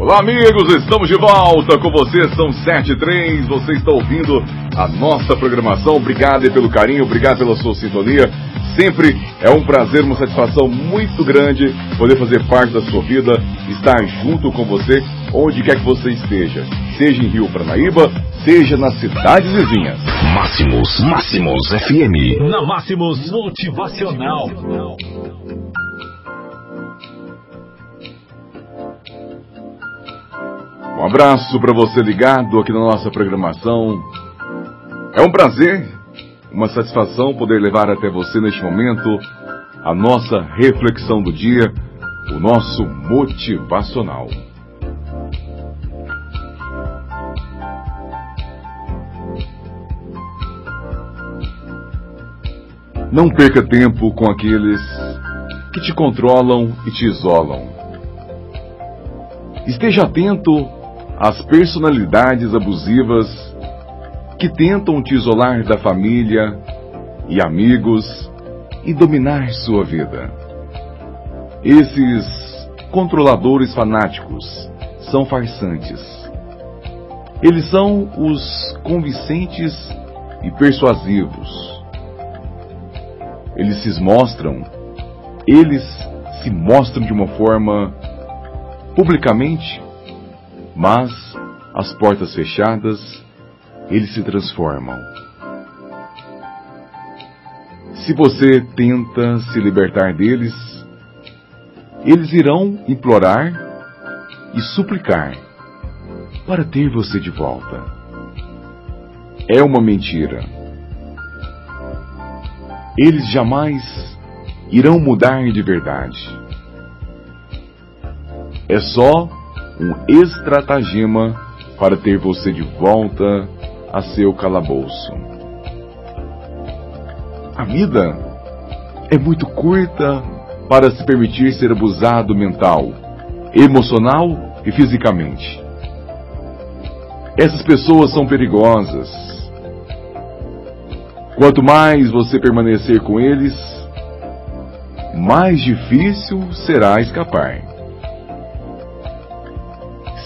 Olá, amigos, estamos de volta com você. São 7 e 3. Você está ouvindo a nossa programação. Obrigado pelo carinho, obrigado pela sua sintonia. Sempre é um prazer, uma satisfação muito grande poder fazer parte da sua vida, estar junto com você, onde quer que você esteja. Seja em Rio Paranaíba, seja nas cidades vizinhas. Máximos, Máximos FM. Na Máximos Motivacional. Um abraço para você ligado aqui na nossa programação. É um prazer, uma satisfação poder levar até você neste momento a nossa reflexão do dia, o nosso motivacional. Não perca tempo com aqueles que te controlam e te isolam. Esteja atento as personalidades abusivas que tentam te isolar da família e amigos e dominar sua vida. Esses controladores fanáticos são farsantes. Eles são os convincentes e persuasivos. Eles se mostram, eles se mostram de uma forma publicamente mas, as portas fechadas, eles se transformam. Se você tenta se libertar deles, eles irão implorar e suplicar para ter você de volta. É uma mentira. Eles jamais irão mudar de verdade. É só um estratagema para ter você de volta a seu calabouço. A vida é muito curta para se permitir ser abusado mental, emocional e fisicamente. Essas pessoas são perigosas. Quanto mais você permanecer com eles, mais difícil será escapar.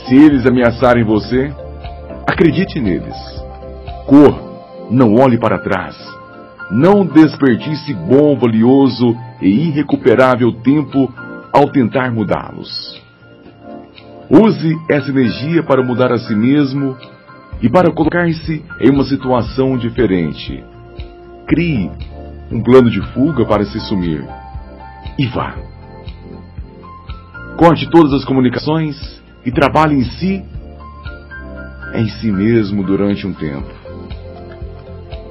Se eles ameaçarem você, acredite neles. Corra, não olhe para trás. Não desperdice bom, valioso e irrecuperável tempo ao tentar mudá-los. Use essa energia para mudar a si mesmo e para colocar-se em uma situação diferente. Crie um plano de fuga para se sumir. E vá. Corte todas as comunicações e trabalhe em si, em si mesmo durante um tempo.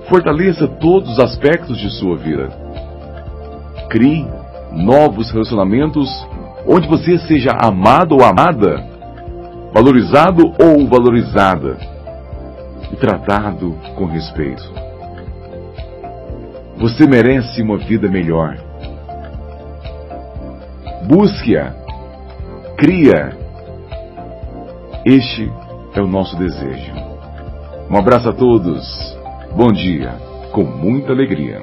Fortaleça todos os aspectos de sua vida. Crie novos relacionamentos onde você seja amado ou amada, valorizado ou valorizada e tratado com respeito. Você merece uma vida melhor. Busque-a, cria este é o nosso desejo. Um abraço a todos. Bom dia, com muita alegria.